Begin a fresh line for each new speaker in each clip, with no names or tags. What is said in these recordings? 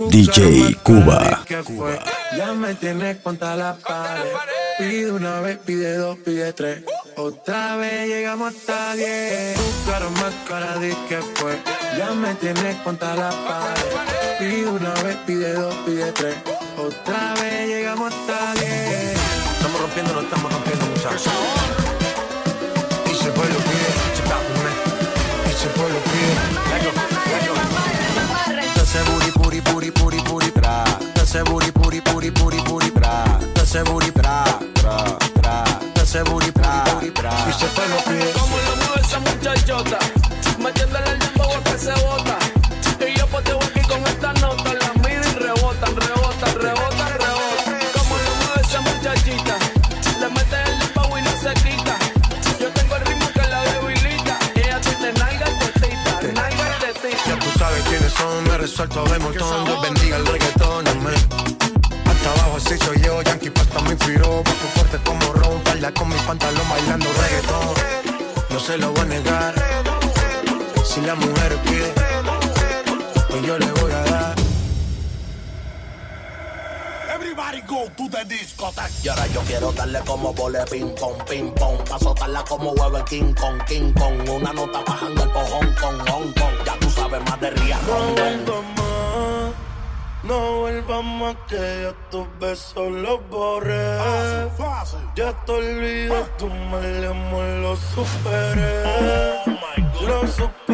DJ Cuba.
Ya me tienes contra la pared. Pide una vez, pide dos, pide tres. Otra vez llegamos hasta diez. Tu cara más cara de que fue. Ya me tienes contra la pared. Pide una vez, pide dos, pide tres. Otra vez llegamos hasta diez. Estamos rompiendo, no estamos rompiendo, muchachos. Booty, booty, booty, booty, bra. Ese booty, booty, booty, booty, booty, bra. Ese booty, bra, bra, bra. Ese booty, bra, bra. Y se fue los pies.
Como lo mueve esa muchachota, metiéndole el dembow a que se bota.
Resuelto de montón. Dios bendiga el reggaetón, amén. Hasta abajo así soy yo, Yankee Pasta me inspiró. Papo fuerte como Ron, falda con mi pantalón bailando reggaetón. No se lo voy a negar. Si la mujer pide, pues yo le voy a dar.
Everybody go to the discotheque.
Y ahora yo quiero darle como vole ping pong, ping pong. Pa' soltarla como huevo King Kong, King Kong. Una nota bajando el pojón con Hong Kong. Ya tú sabes más de Ria
no vuelvas más que yo tus besos los borré.
Fácil.
Ya te olvidé, tu mal amor lo superé. Lo superé,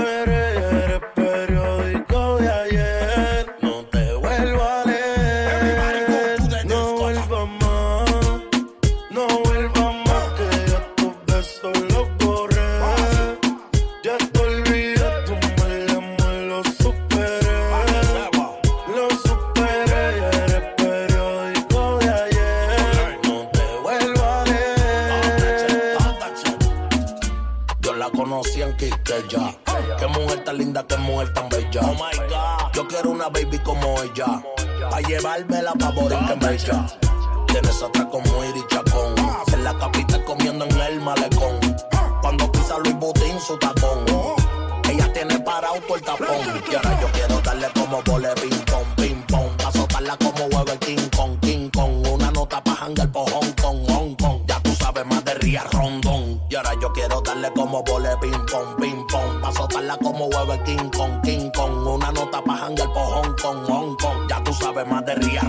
Yo
la conocí en Quisqueya. Qué mujer tan linda, qué mujer tan bella. Oh my God. Yo quiero una baby como ella. Pa' llevármela pa' Borinquen Bella. Tienes otra como Iri Chacón. En la capital comiendo en el malecón. Cuando pisa Luis Butín su tacón. Ella tiene parado todo el tapón. Y ahora yo quiero darle como vole ping pong, ping pong. Pa' soltarla como huevo el King Kong, King Kong. Una nota pa' hangar por Hong Kong, Hong Kong. Ya tú sabes más de Ria Rondón. Quiero darle como vole ping pong, ping pong. Pa' soltarla como huevo el King Kong, King Kong. Una nota pa' hangar por Hong Kong, Hong Kong. Ya tú sabes más de Ria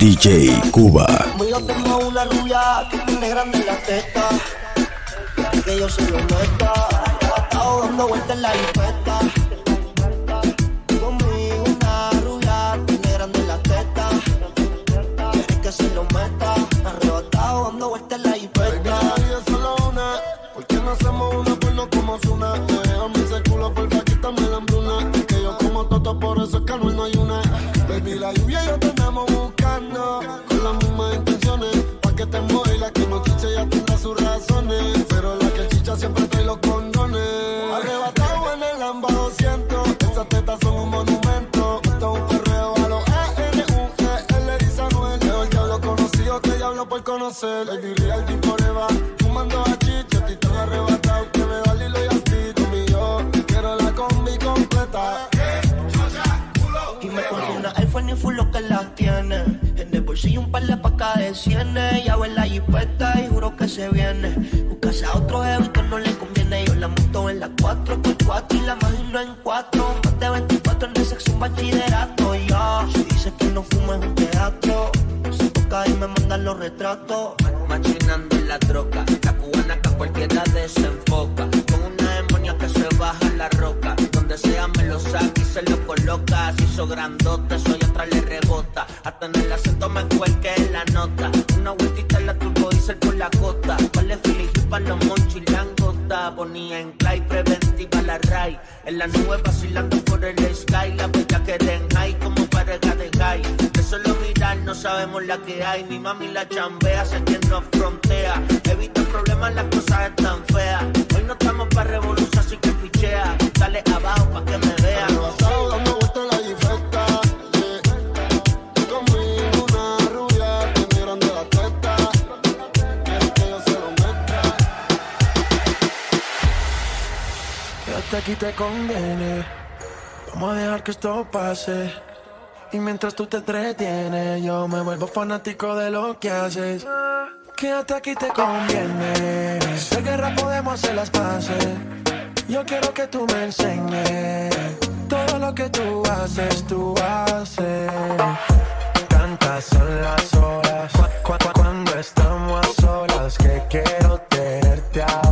DJ Cuba.
Conmigo tengo una rubia que tiene grande la testa. Que yo soy honesta. Arrebatado dando vueltas en la infesta.
Te buscando. Con las mismas intenciones. Pa' que te mueva la que no chiche ya tendrá sus razones. Pero la que chicha siempre trae los condones. Arrebatado en el Lamba 200. Esas tetas son un monumento. Esto es un perreo a los E-N-U-G. Él dice Anuel. Leo el diablo conocido que diablo por conocer. Baby, real tipo le va. Fumando a chicha, estoy tan arrebatado y
un par de pacas de cienes, ya en la jipeta y juro que se viene. Buscase a otro jefe que no le conviene. Yo la monto en la 4 por 4 y la imagino en 4. Más de 24 en el sexo, un bachillerato. Ya, yeah. si dice que no fumo es un teatro. Se toca y me mandan los retratos.
Machinando en la troca, la cubana que a cualquiera desenfoca. Con una demonia que se baja la roca. Donde sea me lo saca y se lo coloca. Si hizo grandote, soy hasta en el acento me que en la nota. Una vueltita en la turbo diesel por la costa. Vale feliz para los monchis langota. Ponía en clay preventiva la ray. En la nube vacilando por el sky. La bella que den high como pareja de high. De solo mirar no sabemos la que hay. Mi mami la chambea, sé quien nos frontea. Evita problemas, las cosas están feas. Hoy no estamos para revolución, así que pichea. Dale abajo pa' que me
Quédate aquí te conviene. Vamos a dejar que esto pase. Y mientras tú te entretienes, yo me vuelvo fanático de lo que haces. Quédate aquí te conviene. De guerra podemos hacer las paces. Yo quiero que tú me enseñes todo lo que tú haces, tú haces. Tantas son las horas cu- cu- cuando estamos solas que quiero tenerte ahora.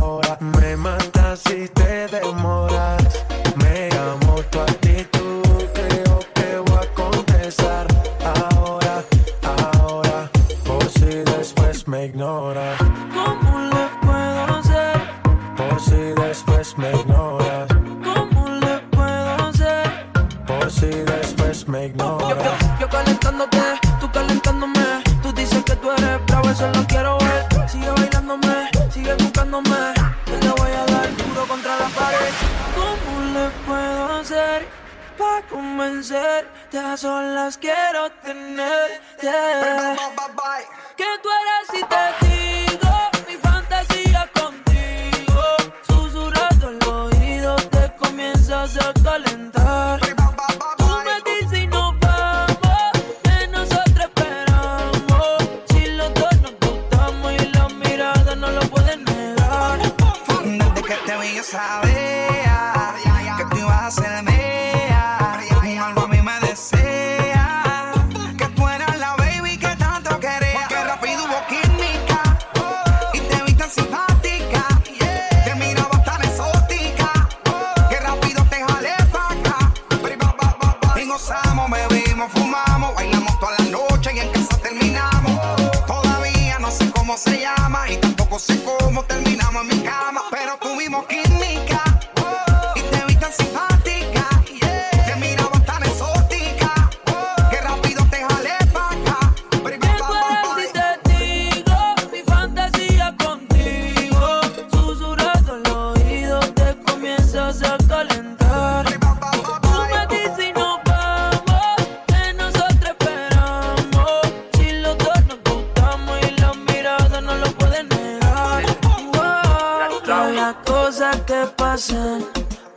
Wow, las cosas que pasan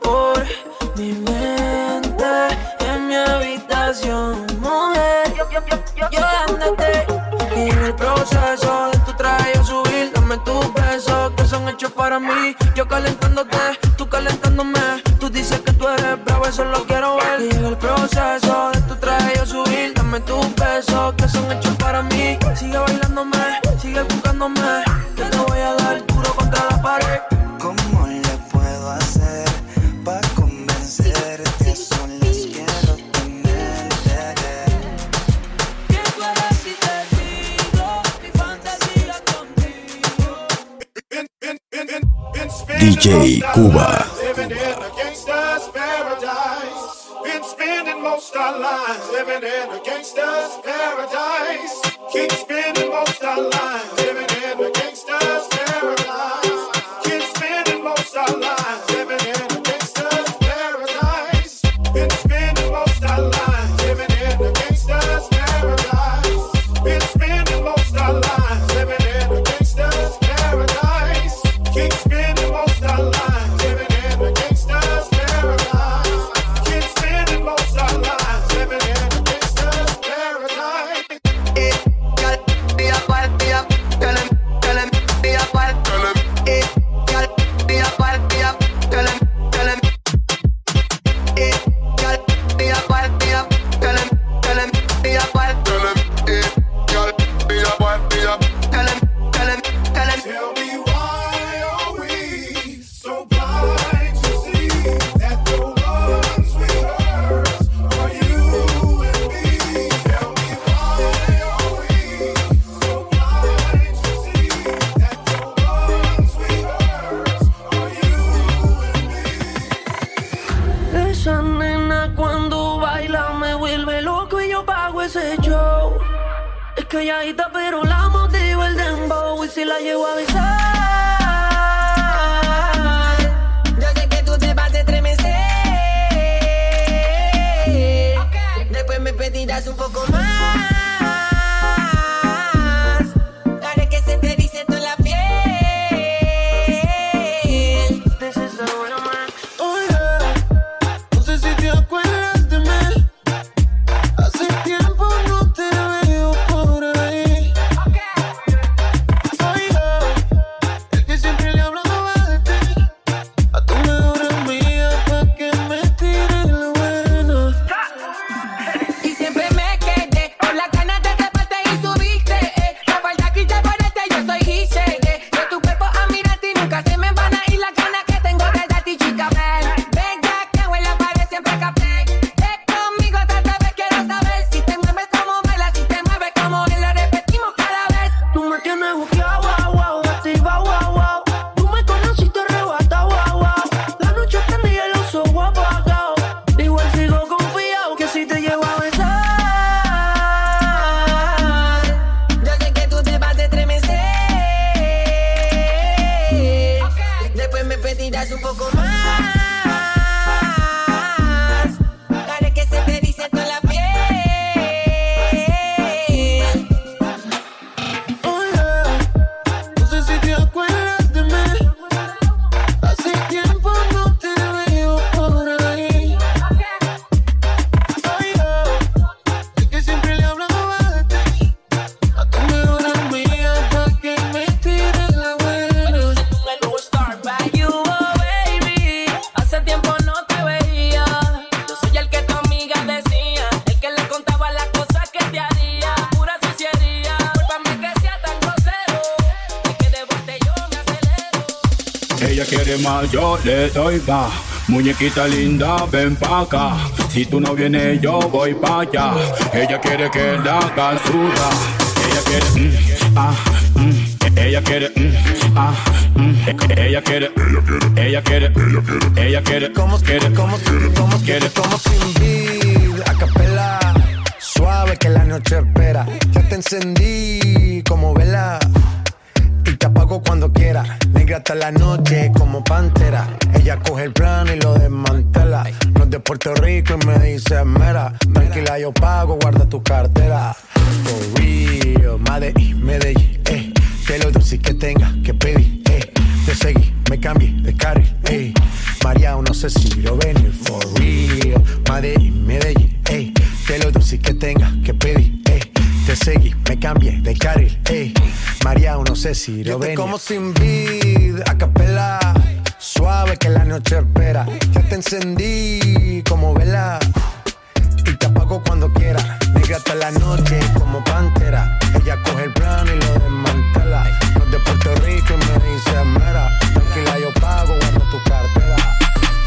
por mi mente en mi habitación, mujer. Yo dándote y en el proceso de tu traje subir, dame tus besos que son hechos para mí. Yo calentándote, tú calentándome. Tú dices que tú eres bravo, eso lo quiero ver. Y el proceso
DJ Cuba.
Paradise. Been spending most our lives living in a gangster's paradise.
Esa nena cuando baila me vuelve loco y yo pago ese show. Es está, pero la motivo el dembow y si la llevo a besar.
Yo sé que tú te vas a estremecer. Después me pedirás un poco más.
Ella quiere más, yo le doy más. Muñequita linda, ven pa' acá. Si tú no vienes, yo voy pa' allá. Ella quiere que la haga. Ella quiere, mm, ah, mm. Ella quiere, mm, ah, mm. Ella quiere, ella quiere, ella quiere,
Como
quiere,
como como
quiere.
como sin vid, a capela, suave que la noche espera. Ya te encendí como vela y te apago cuando quiera. Negra hasta la noche como pantera. Ella coge el plano y lo desmantela. No es de Puerto Rico y me dice mera. Tranquila, yo pago, guarda tu cartera. For real, Medellín, Medellín, eh. Que lo dulce que tenga que pedir, eh. Te seguí, me cambié de carril, eh. María, no sé si lo venir, for real. Medellín, Medellín, eh. Que lo dulce que tenga que pedir, eh. Te seguí, me cambié de carril, eh. María, no sé si lo venir. como sin vid, a capela. Suave que la noche espera. Ya te encendí como vela y te apago cuando quiera. Negra hasta la noche como pantera. Ella coge el plano y lo desmantela. No es de Puerto Rico y me dice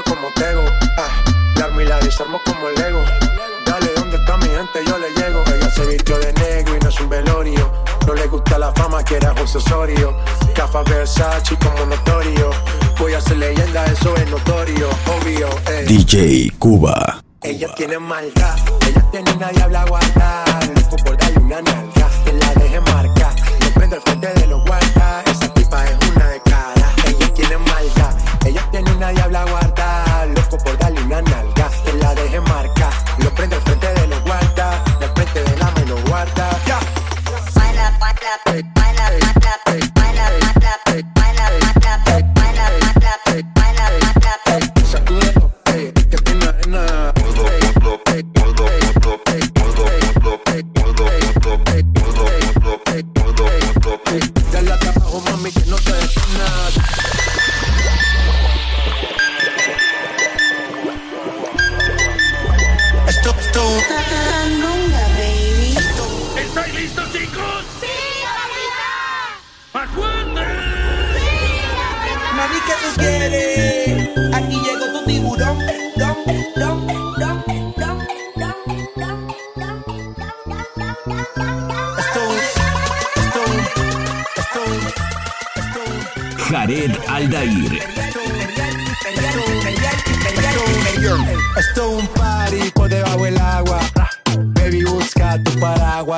Como tego. Ah, la armo y la desarmo como el Lego. Dale, ¿dónde está mi gente? Yo le llego. Ella se vistió de negro y no es un velorio. No le gusta la fama, que era José Osorio. Cafa Versace como notorio. Voy a ser leyenda, eso es notorio. Obvio, eh.
DJ Cuba.
Ella tiene maldad, ella tiene una diabla guarda. Loco por darle una nalga, que la deje marca. Lo prendo al frente de los guardas. Esa tipa es una de cada. Ella tiene maldad, ella tiene una diabla guarda. Hey.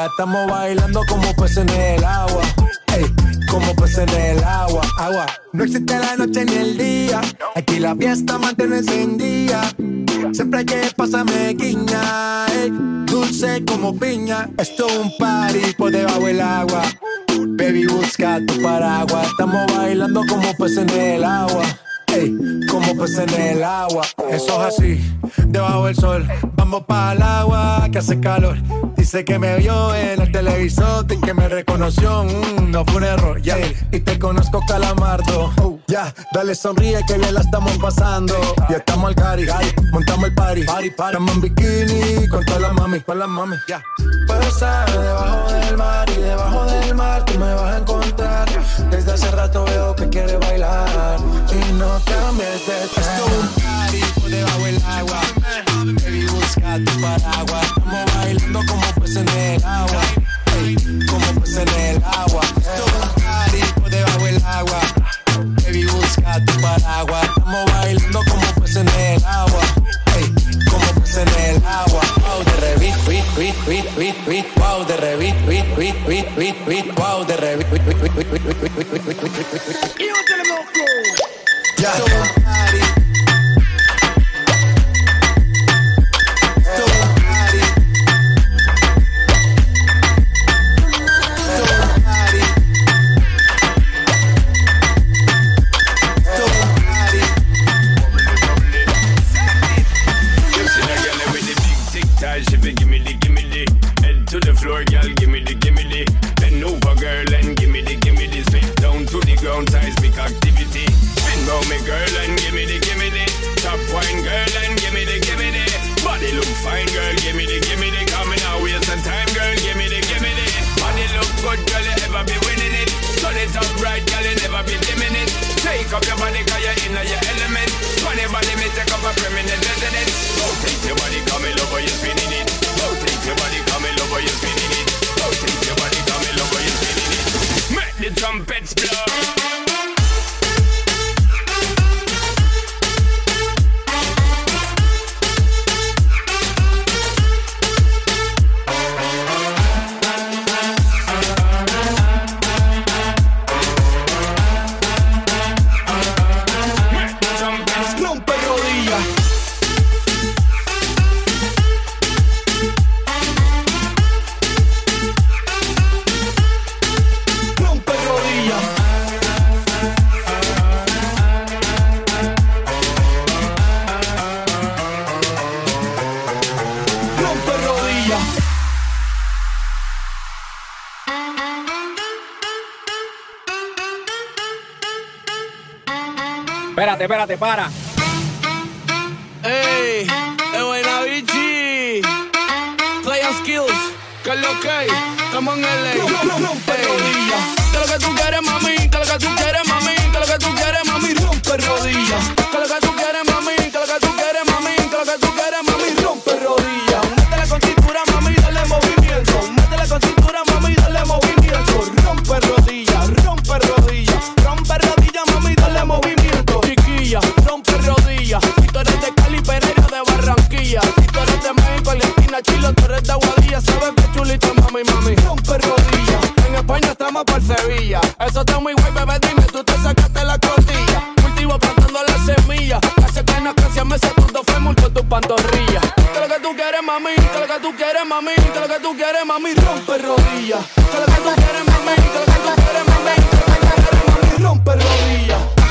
Estamos bailando como peces en el agua. Ey, como peces en el agua. Agua. No existe la noche ni el día. Aquí la fiesta mantiene encendida. Siempre hay que pasarme guiña. ey, dulce como piña. Esto es un party por debajo del agua. Baby, busca tu paraguas. Estamos bailando como peces en el agua. Ey, como peces en el agua. Eso es así, debajo del sol. Vamos para el agua que hace calor. Dice que me vio en el televisor y que me reconoció. Mm, no fue un error, ya. Y te conozco, calamardo. Oh, ya, dale sonríe que bien la estamos pasando. Ya estamos al cari, montamos el party. party, Estamos en bikini con todas las mami, con las mami. Ya. Puedo estar debajo del mar y debajo del mar tú me vas a encontrar. Desde hace rato veo que quiere bailar y no cambies de Esto es un party por debajo del agua. Baby, busca tu paraguas. Estamos bailando como peces en el agua. Ey, como peces en el agua. Party por debajo del agua. Baby, busca tu paraguas. Estamos bailando como peces en el agua. Ey, como peces en el agua. Wow, de revit, wit, wit, wit, wit, wit. Wow, de revit, wit, wit, wit, wit, wit. Wow, de revit, wit, wit, wit, wit, wit, wit, wit, wit, wit, wit, wit, wit. Ya.
You up your body, cause you're in your element. Funny body, me take up a permanent residence. Oh, take your body, come in, love, how you spinning it. Oh, take your body, come in, love, how you spinning it. Oh, take your body, come in, love, how you spinning it. Make the trumpets blow.
Espérate, para.
tú quieres, mami? Lo que tú quieres, mami? Rompe rodillas. ¿Qué lo que tú quieres, mami? ¿Qué lo que tú quieres, mami? ¿Qué lo que tú quieres, mami? Rompe
rodillas.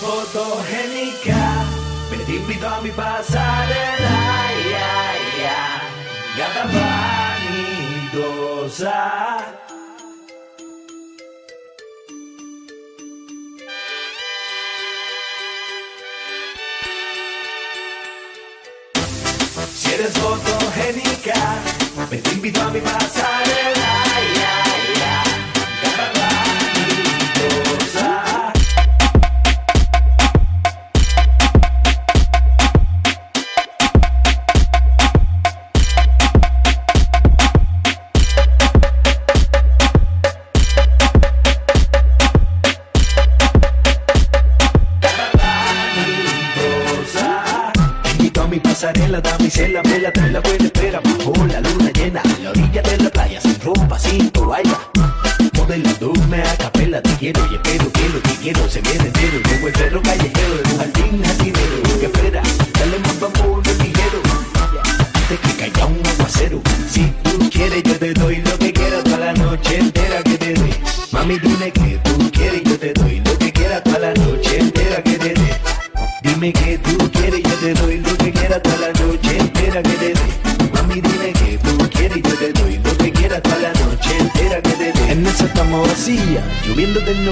fotogénica invito a mi pasarela, ya, ya, gata vanidosa. Si eres fotogénica, me te invito a mi pasarela,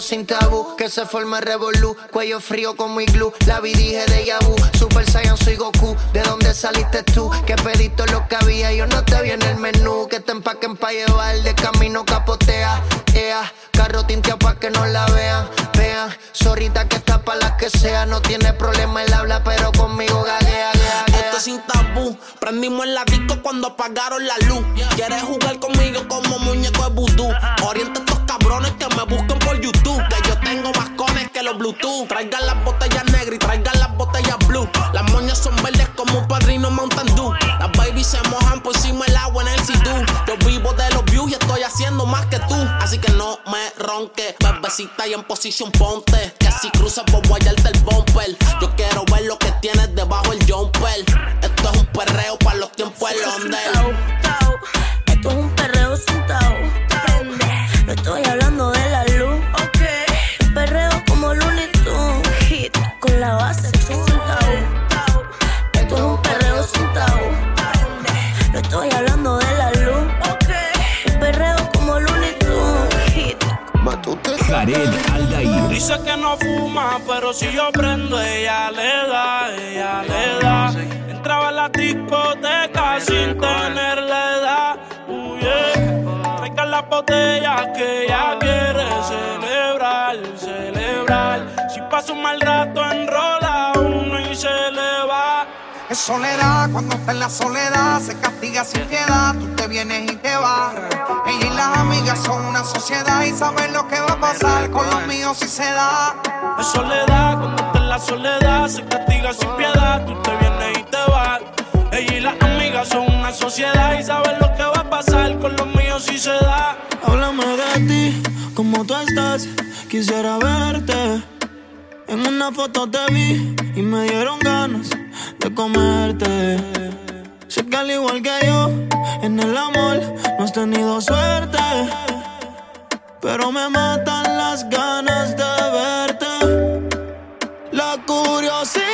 sin
tabú, que se forme revolú, cuello frío como iglú, la vi dije de Yabu, Super Saiyan soy Goku, ¿de dónde saliste tú? Que pedito lo que había, yo no te vi en el menú, que te empaquen pa' llevar, de camino capotea, ea, carro tinteado pa' que no la vean, vean, zorrita que está pa' las que sea, no tiene problema el habla, pero conmigo gaguea, gaguea.
Esto es sin tabú. Prendimos el disco cuando apagaron la luz. Quieres jugar conmigo como muñeco de vudú. Orienta a estos cabrones que me busquen por YouTube. Que yo tengo más cones que los Bluetooth. Traigan las botellas negras y traigan las botellas blue. Las moñas son verdes como un padrino Mountain Dew. Las babies se mojan por encima el agua en el sidú. Yo vivo de los views y estoy haciendo más que tú. Así que no me ronque, bebecita y en posición ponte. Que si cruzas por guayarte el bumper. Yo quiero ver lo que tienes debajo el jumper. Esto es un perreo para los tiempos del.
Esto es un
Dice que no fuma, pero si yo prendo, ella le da, ella le da. Entraba a la discoteca sin tener la edad. Uh, yeah. Traigan las botellas que ella quiere celebrar, celebrar. Si pasa un mal rato, enrola uno y se le va.
Es soledad, cuando está en la soledad, se castiga sin piedad. Tú te vienes y te vas. Ella y las amigas son una sociedad y saben lo que va a pasar con los míos si se da.
Es soledad, cuando está en la soledad, se castiga sin piedad. Tú te vienes y te vas. Ella y las amigas son una sociedad y saben lo que va a pasar con los míos si se da.
Háblame de ti, como tú estás, quisiera verte. En una foto te vi y me dieron ganas de comerte. Sé que al igual que yo, en el amor no has tenido suerte. Pero me matan las ganas de verte. La curiosidad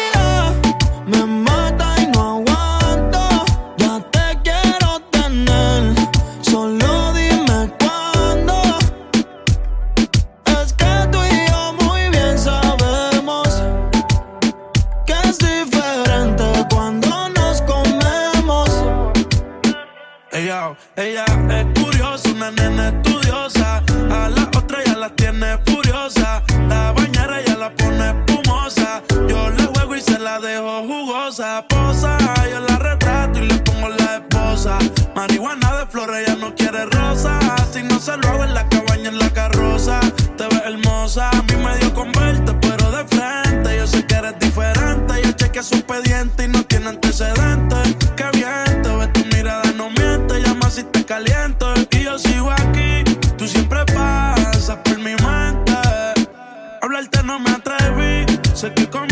Lo hago en la cabaña, en la carroza. Te ves hermosa, a mí me dio con verte, pero de frente. Yo sé que eres diferente. Yo chequeé su expediente y no tiene antecedentes. Qué bien, te ves tu mirada, no miente. Llama si te caliento. Y yo sigo aquí, tú siempre pasas por mi mente. Hablarte no me atreví, sé que conmigo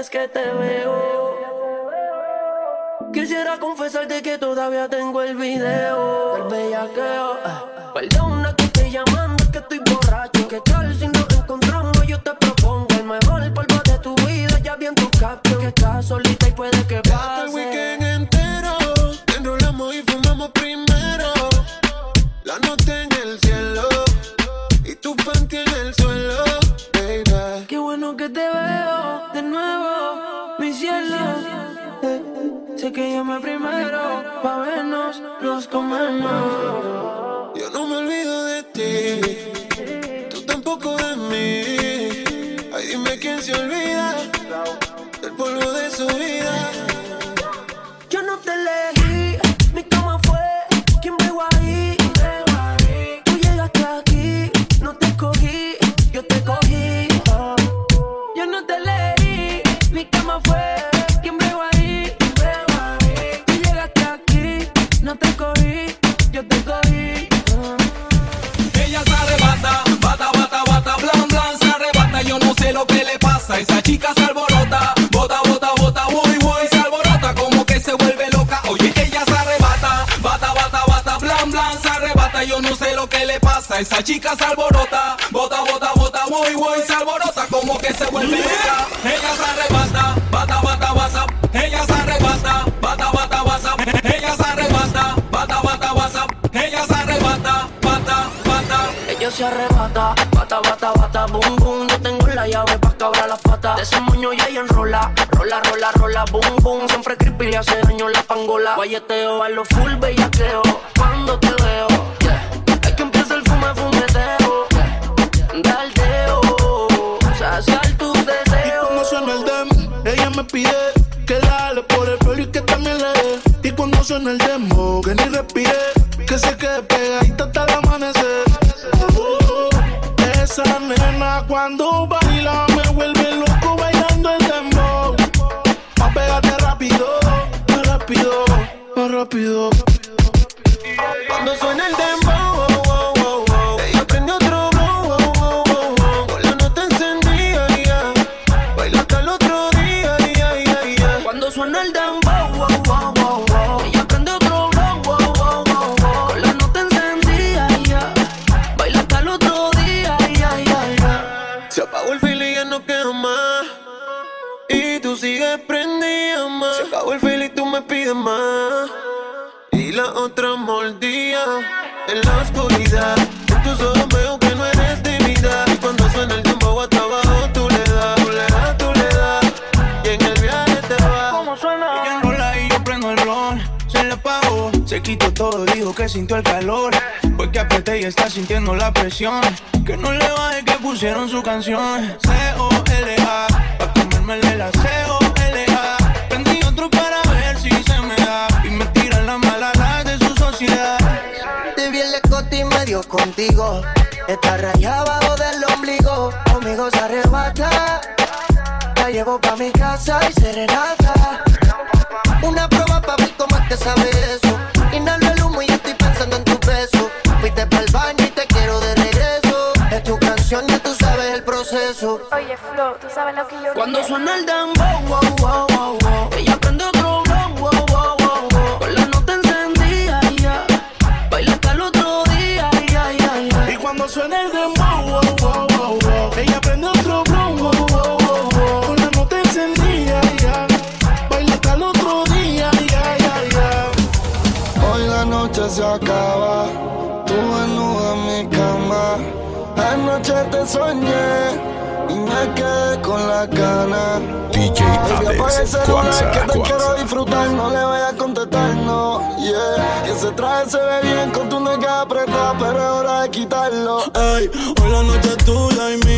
vez que te veo.
Quisiera confesarte que todavía tengo el video del bellaqueo. Perdona que estoy llamando, que estoy borracho. ¿Qué tal si nos encontramos? Yo te propongo el mejor polvo de tu vida. Ya vi en tu que estás solita y
arrebata. Bata, bata, bata,
boom, boom. Yo tengo la llave pa' cabrar las patas. De ese moño ya ella enrola. Rola, rola, rola, boom, boom. Siempre creepy le hace daño la pangola. Guayeteo a lo full bellaqueo. Cuando te veo, es que empieza el fume, fumeteo. Yeah. Daldeo, saciar tus deseos.
Y cuando suena el demo ella me pide que la ale por el pelo y que también le dé. Y cuando suena el demo, que ni respire cuando tu canción. C-O-L-A, pa' comérmele la C-O-L-A. Prendí otro para ver si se me da. Y me tiran la mala la de su sociedad.
Te vi en la cota y medio contigo. Está rayado abajo del ombligo. Conmigo se arrebata. La llevo pa' mi casa y serenata. Una prueba pa' ver cómo es que sabe eso. Inhalo el humo y estoy pensando en tu beso. Fuiste pa'l baño y te quiero de regreso. Es tu canción y es tu proceso.
Oye, Flo, tú sabes lo que yo
Cuando
quiero?
suena el dembow, wow, wow,
wow, wow.
Ella prende otro blow, wow, wow, wow, wow. Con la nota encendida, ya. Yeah. Baila hasta el otro día, ya, yeah, ya, yeah,
Y cuando suena el dembow.
Te soñé y me quedé con la gana.
DJ Alex, Quaxa,
que te
Quaxa.
quiero disfrutar, no le voy a contestar, no, yeah. Ese traje se ve bien con tu nega apretada, pero es hora de quitarlo.
Ey, hoy la noche es tuya y mía.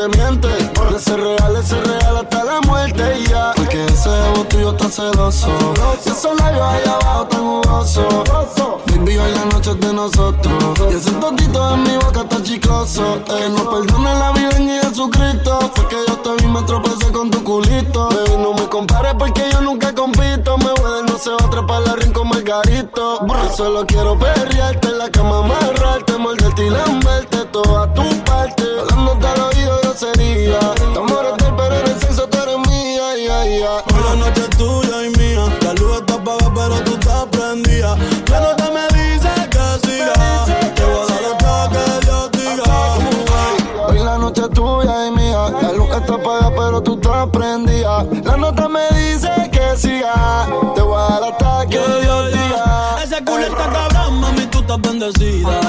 Te
miente. Ese real, ese real hasta la muerte y ya. Porque ese ego tuyo está celoso. Y esos labios ahí abajo tan jugosos. Baby, hoy la noche es de nosotros. Y ese tontito en mi boca está chicloso. Eh, no perdone la vida ni Jesucristo. Fue que yo te vi, me tropecé con tu culito. Baby, no me compares porque yo nunca compito. Me voy no se va a trepar la ring con Margarito. Yo solo quiero perrearte en la cama, amarrarte, morderte y lamberte toda tu parte. Hablándote al oído grosería. Estamos hotel, pero en el sexo tú eres mía, ya, ya.
hoy la noche es tuya y mía. La luz está apagada, pero tú estás prendida. La nota me dice que siga. Te voy a dar hasta que Dios diga.
Hoy la noche es tuya y mía. La luz está apagada, pero tú estás prendida. La nota me dice que siga. Te voy a dar hasta que Dios diga.
Ese culo está cabrón, mami, tú estás bendecida.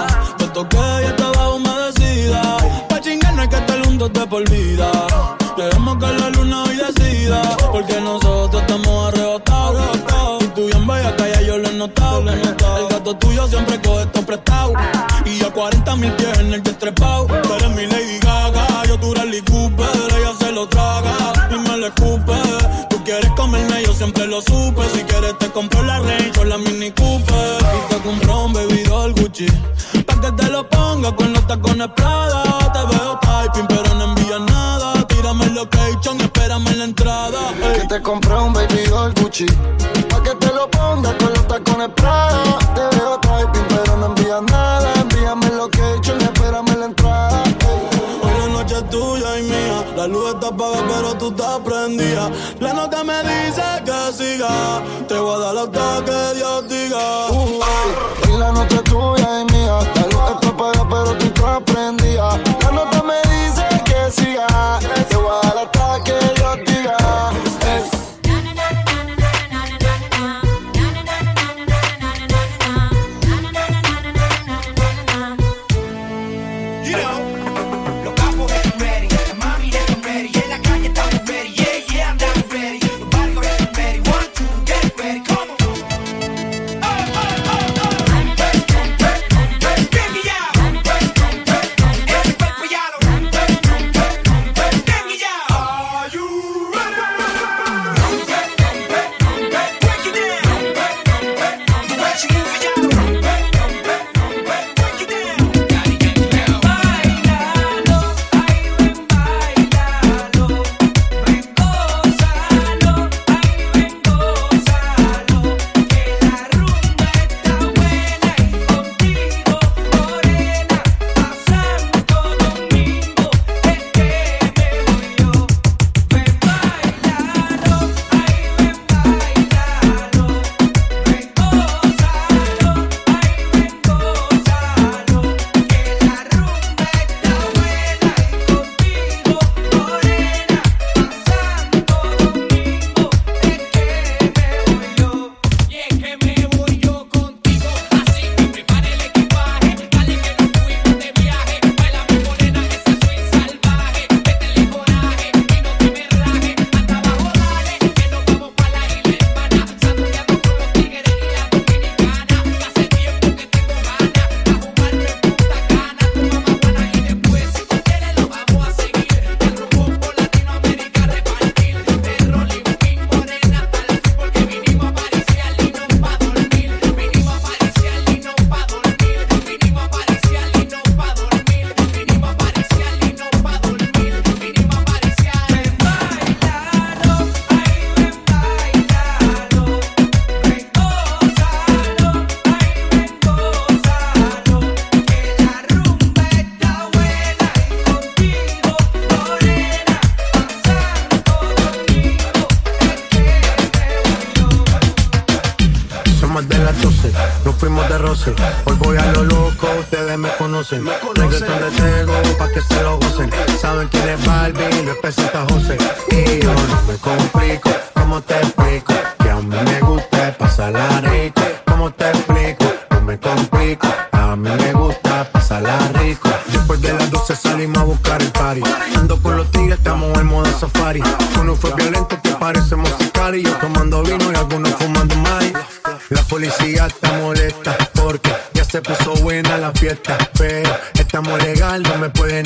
Por vida. Que la luna hoy decida. Porque nosotros estamos arrebatados. Y tú bien bella, calla, yo lo he notado. El gato tuyo siempre coge esto prestado. Y yo 40 mil pies en el jet trepado. Tú eres mi Lady Gaga, yo tu Rally Cooper. Ella se lo traga y me lo escupe. Tú quieres comerme, yo siempre lo supe. Si quieres te compro la Range o la Mini Cooper. Y te compro un baby doll Gucci. Pa' que te lo ponga con los tacones Prada.
Gucci. Pa' que te lo pongas con los tacones. Te veo typing, pero no envías nada. Envíame lo que he hecho y espérame la entrada.
Hoy la noche es tuya y mía. La luz está apagada, pero tú estás prendida. La nota me dice que siga. Te voy a dar hasta que Dios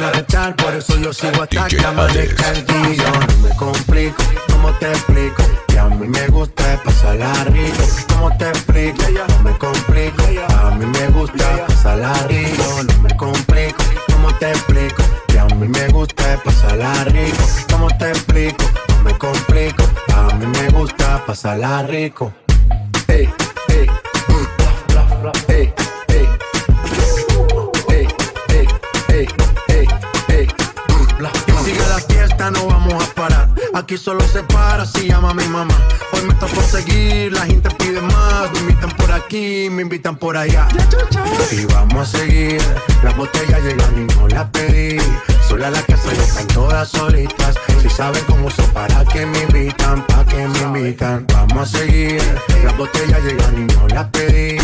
arrestar, por eso yo sigo hasta que amanezca el día. No me complico, ¿cómo te explico? Que a mí me gusta pasarla rico. ¿Cómo te explico? No me complico, a mí me gusta pasarla rico. No me complico, ¿cómo te explico? Que a mí me gusta pasarla rico. ¿Cómo te explico? No me complico, a mí me gusta pasarla rico. Ey, ey, mm, bla, bla, bla. Ey, no vamos a parar. Aquí solo se para si llama mi mamá. Hoy me tocó seguir, la gente pide más. Me invitan por aquí, me invitan por allá. Y vamos a seguir. Las botellas llegan y no las pedí. Sola la casa y están todas solitas. Si saben cómo son, para que me invitan, pa' que me invitan. Vamos a seguir. Las botellas llegan y no las pedí.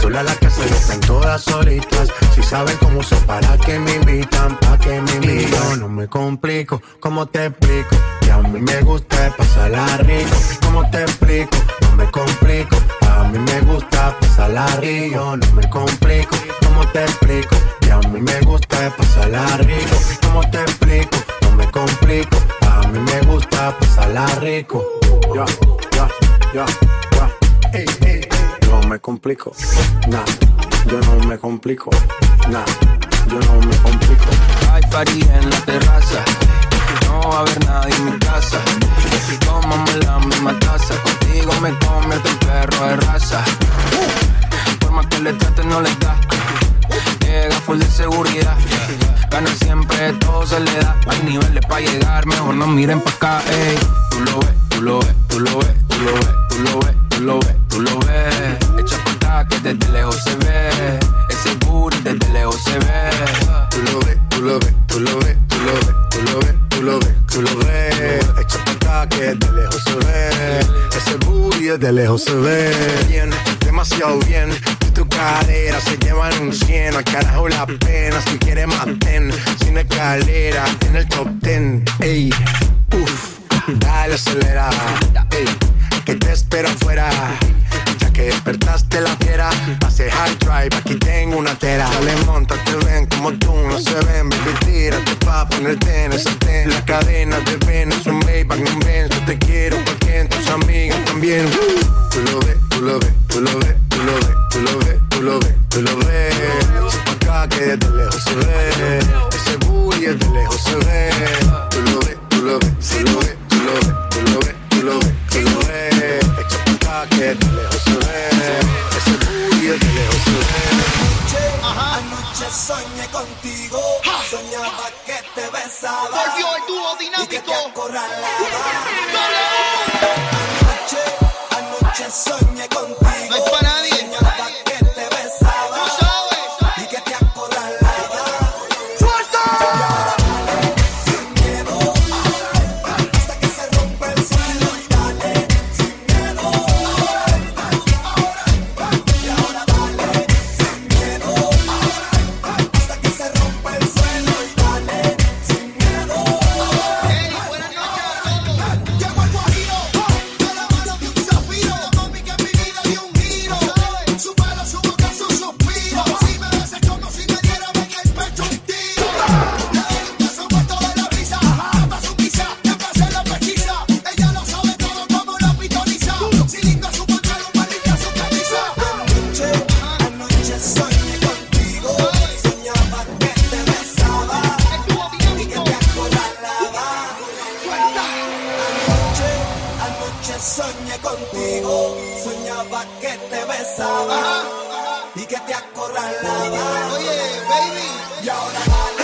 Sola la casa y están todas solitas. Si saben cómo son, para que me invitan, pa' que me invitan. No me complico, ¿cómo te explico? Que a mí me gusta pasarla rico. ¿Cómo te explico? No me complico. A mí me gusta pasarla rico. No me complico. ¿Cómo te explico? Que a mí me gusta pasarla rico. ¿Cómo te explico? No me complico. A mí me gusta pasarla rico. Ya. Ey, ey, ey. No me complico. Nah, yo no me complico. Nah, yo no me complico.
Hay party en la terraza. No va a haber nadie en mi casa. Y tomamos la misma taza. Me convierto en perro de raza. Por más que le trate, no le da. Llega full de seguridad. Gana siempre, todo se le da. Hay niveles para llegar, mejor no miren pa' acá, ey. Tú lo ves, tú lo ves, tú lo ves, tú lo ves, tú lo ves, tú lo ves, tú lo ves. Echa cuenta que desde lejos se ve. Ese booty desde lejos se ve.
Tú lo ves, tú lo ves, tú lo ves, tú lo ves, tú lo ves, tú lo ves, tú lo ves. Que de lejos se ve. Ese booty de lejos se ve. Bien, demasiado bien. Y tu cadera se llevan un 100. Al carajo la pena. Si quieres maten. Sin escalera. En el top 10. Ey, uff. Dale acelera. Ey, que te espero afuera. Ya que despertaste la fiera, pase hard drive, aquí tengo una tera. Dale, montate, ven como tú, no se ven, baby, tírate pa' ponerte en esa ten. La cadena de ven, es un Maybach, no ven, yo te quiero porque tus amigas también. Tú lo ves, tú lo ves, tú lo ves, tú lo ves, tú lo ves, tú lo ves, tú lo ves. Pa' acá que desde lejos se ve, ese booty desde lejos se ve. Tú lo ves, tú lo ves, tú lo ves, tú lo ves, tú lo ves, tú lo ves, tú lo ves. Acá que desde lejos se ve, ese booty desde lejos se ve.
Anoche soñé contigo, soñaba que te besaba.
Volvió el dúo dinámico.
Y que te acorralaba. Anoche, anoche soñé contigo. Contigo. Soñaba que te besaba y que te acorralaba.
Oye, baby.
Y ahora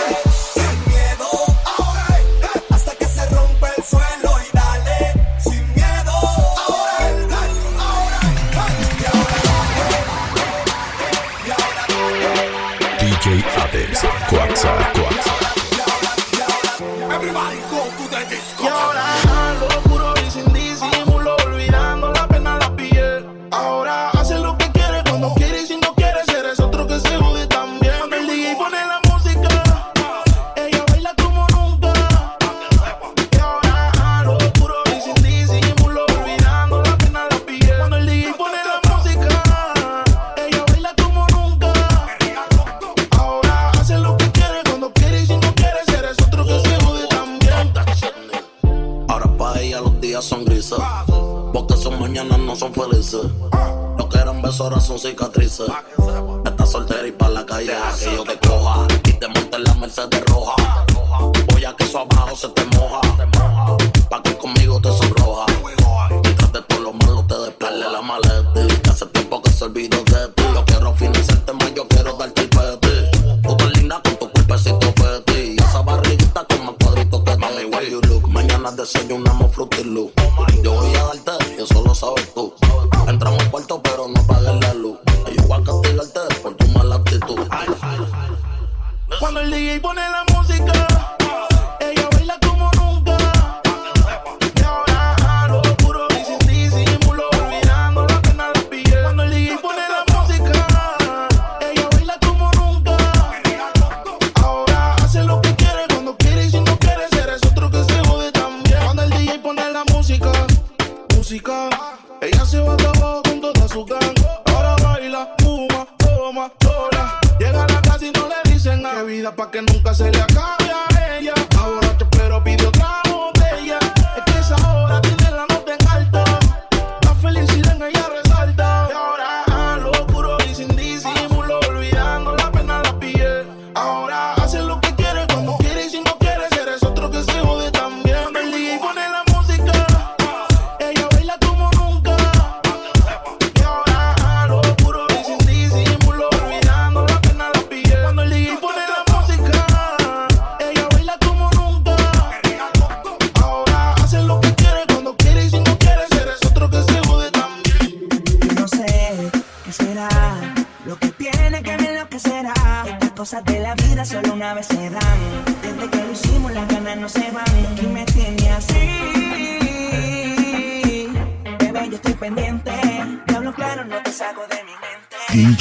pa' que
nunca se le acabe.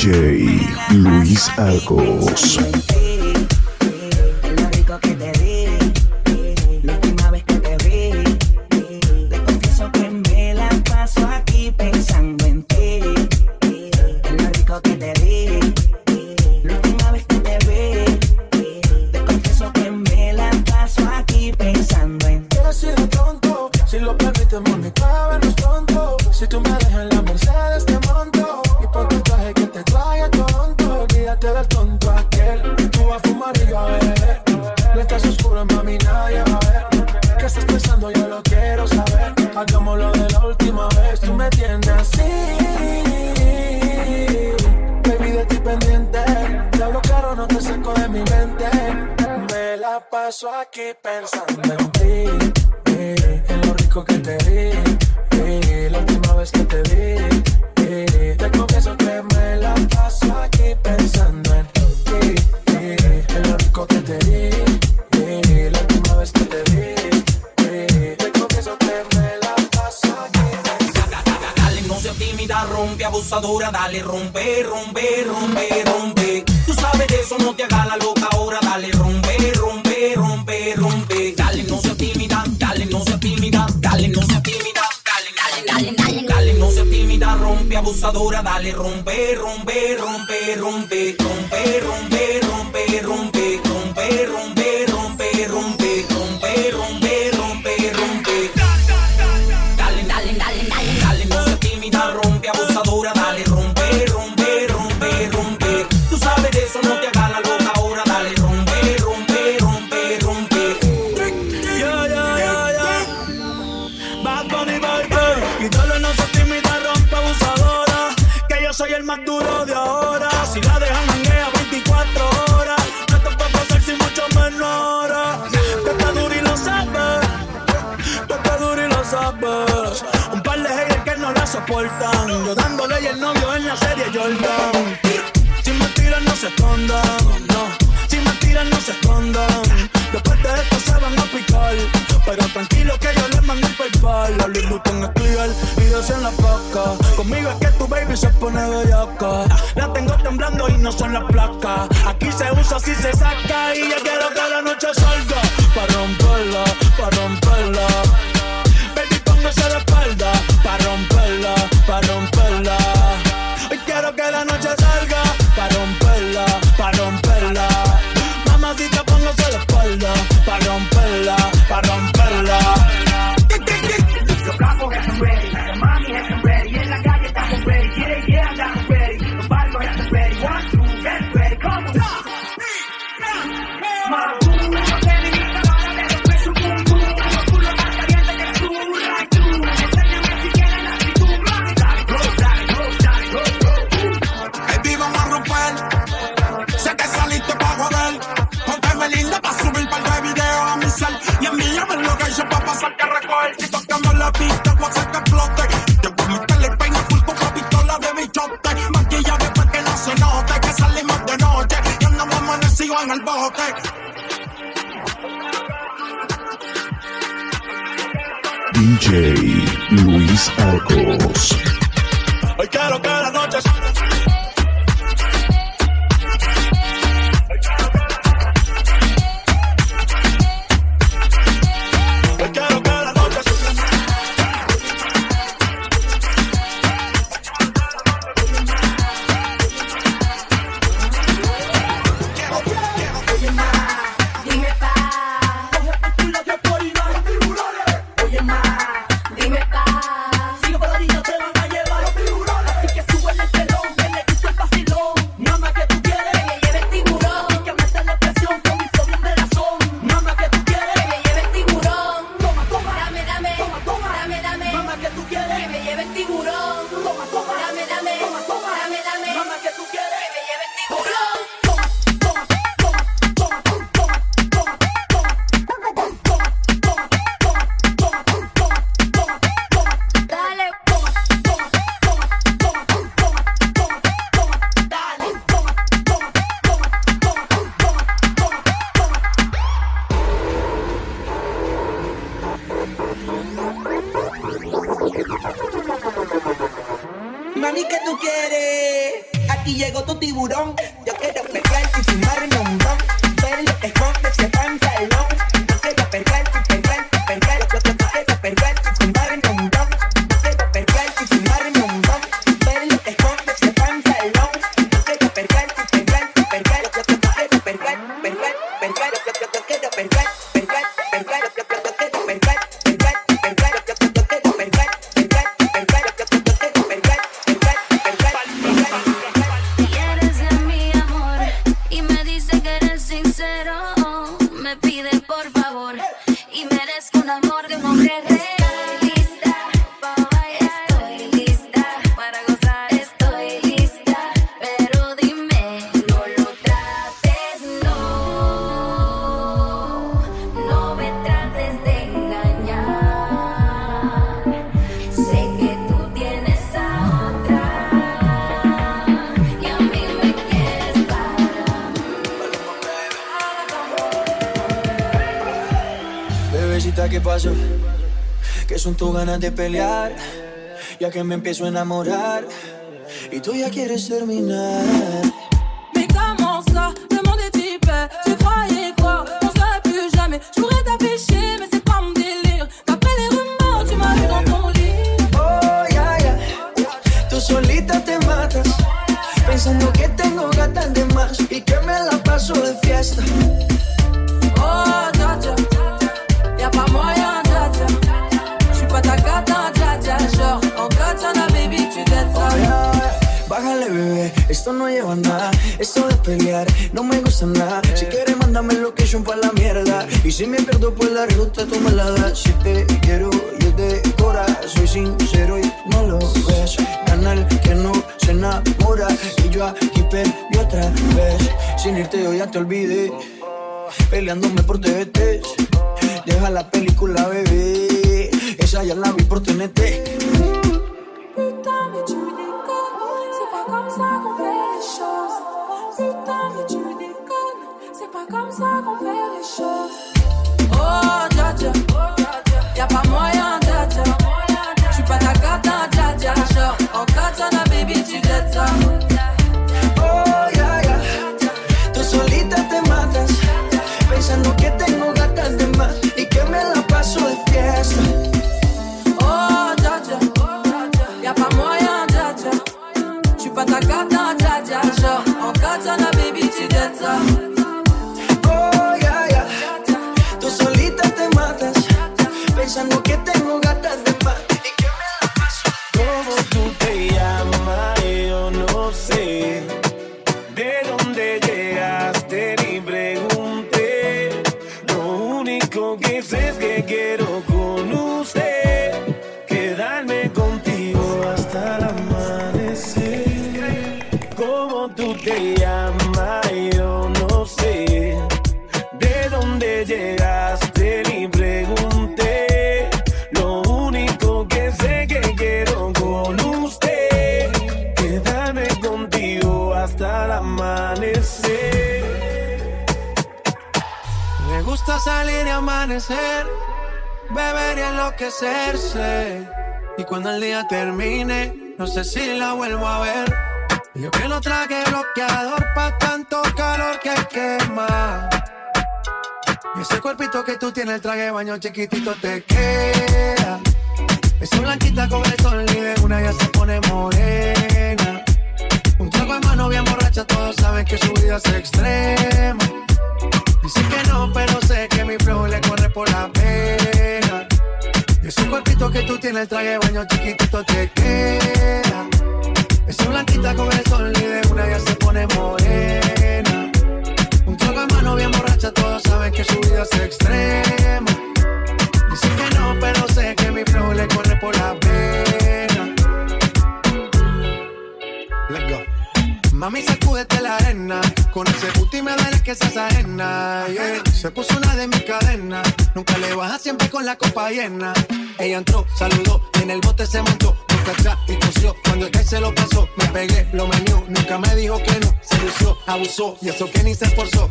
DJ Luis Arcos.
abusadora, dale rompe, rompe, rompe, rompe. Tú sabes de eso, no te hagas la loca ahora, dale rompe, rompe, rompe, rompe. Dale, no seas tímida, dale, no seas tímida, dale, no seas tímida, dale, dale, dale, dale. Dale, no seas tímida, rompe, abusadora, dale rompe, rompe, rompe, rompe, rompe, rompe, rompe, rompe, rompe, rompe. rompe. importan. Yo dándole y el novio en la
serie Jordan. Si me tiran, no se escondan. No, si me tiran, no se escondan. Después de esto se van a picar. Pero tranquilo que yo les mando el paypal. La Louis Vuitton es clear y
yo en la placa. Conmigo es que tu baby se pone bellaca. La tengo temblando y no son las placas. Aquí se usa si se saca. Y yo quiero que la noche salga. Para romperla, para romperla. Baby, póngase la espalda. Para romperla, para romperla. Hoy quiero que la noche salga, pa' romperla. de pelear, ya que me empiezo a enamorar y tú ya quieres terminar. Si la
vuelvo a ver. Yo que no traje bloqueador pa' tanto calor que quema. Y ese cuerpito que tú tienes, el traje baño chiquitito te queda. Esa blanquita con el sol y de una ya se pone morena. Un trago en mano bien borracha, todos saben que su vida es extrema. Se puso una de mis cadenas. Nunca le baja siempre con la copa llena. Ella entró, saludó, en el bote se montó. Boca atrás y cosió. Cuando el que se lo pasó, me pegué, lo menió. Nunca me dijo que no. Se lució, abusó. Y eso que ni se esforzó.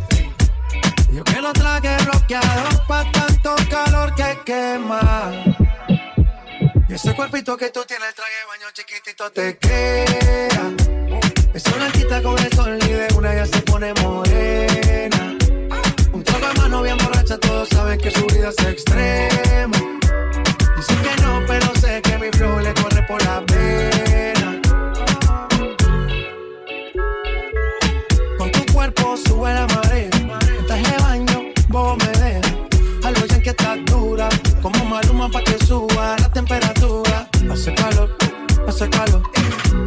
Yo que no traje bloqueador pa' tanto calor que quema. Y ese cuerpito que tú tienes, el traje de baño chiquitito te queda. Esa blanquita con el sol y de una ya se pone morena. De mano bien borracha, todos saben que su vida es extrema. Dicen que no, pero sé que mi flow le corre por la pena. Con tu cuerpo sube la marea. Estás de baño, vos me dejas. Algo dicen que estás dura. Como maluma pa' que suba la temperatura. Hace calor, hace calor.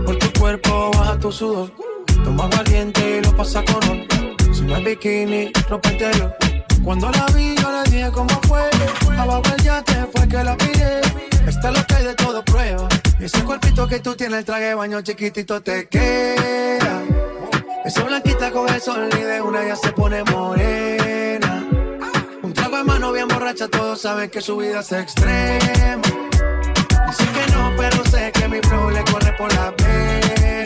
Por tu cuerpo baja tu sudor. Toma valiente y lo pasa con honor. Es bikini, ropa interior. Cuando la vi, yo le dije cómo fue. Abajo el yate fue que la pillé. Está lo que hay de todo prueba. Ese cuerpito que tú tienes, el traje baño chiquitito te queda. Esa blanquita con el sol y de una ya se pone morena. Un trago de mano bien borracha, todos saben que su vida es extrema. Dicen que no, pero sé que mi flow le corre por la pena.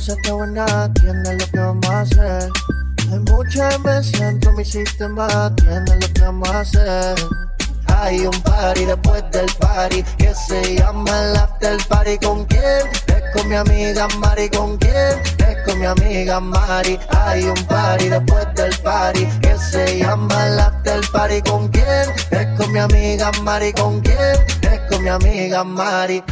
Cosa está buena, lo que vamos a hacer. Hay mucha dentro de mi sistema, atiende lo que vamos a. Hay un party después del party que se llama el after party. ¿Con quién? Es con mi amiga Mari. ¿Con quién? Es con mi amiga Mari. Hay un party después del party que se llama el after party. ¿Con quién? Es con mi amiga Mari. ¿Con quién? Es con mi amiga Mari.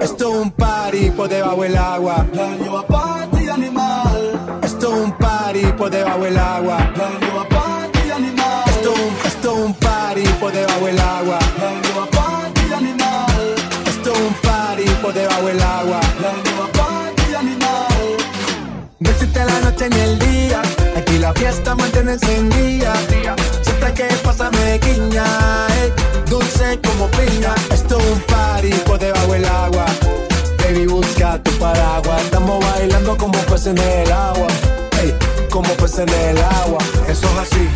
Esto es un party por debajo del agua.
La lleva party animal.
Esto es un party por debajo del agua.
La lleva party animal.
Esto es un, esto es un party por debajo del agua.
La lleva party animal.
Esto es un party por debajo del agua. No existe la noche ni el día. Aquí la fiesta mantiene encendida. Siempre que pasa me guiña. ey, dulce como piña. Esto es un party por debajo del agua. Baby, busca tu paraguas. Estamos bailando como peces en el agua. ey, como peces en el agua. Eso es así,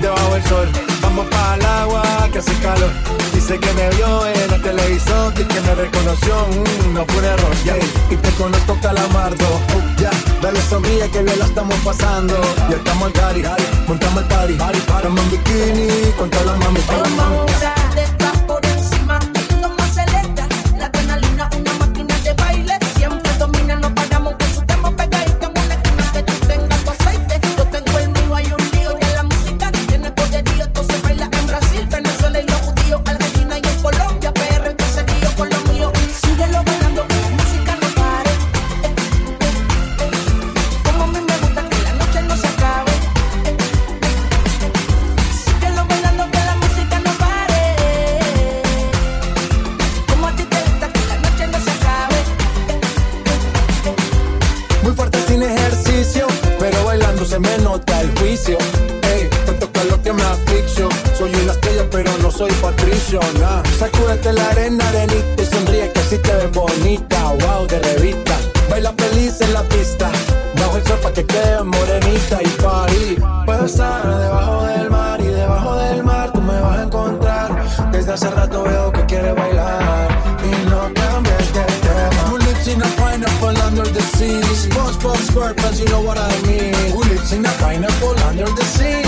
debajo del sol. Vamos para el agua que hace calor. Dice que me vio en el televisor y que me reconoció. Mm, no fue un error, ya. Y te conozco calamardo. Oh, ya, dale sonríe que bien la estamos pasando. Ya estamos al cari, montamos el party. Estamos en bikini con todas las mami. Sacúdete la arena, arenita y sonríe que así te ves bonita. Wow, de revista. Baila feliz en la pista. Bajo el sol pa' que quede morenita y party. Puedo estar debajo del mar y debajo del mar tú me vas a encontrar. Desde hace rato veo que quieres bailar y no cambies de tema. Who lives in a pineapple under the sea? SpongeBob SquarePants, you know what I mean. Who lives in a pineapple under the sea?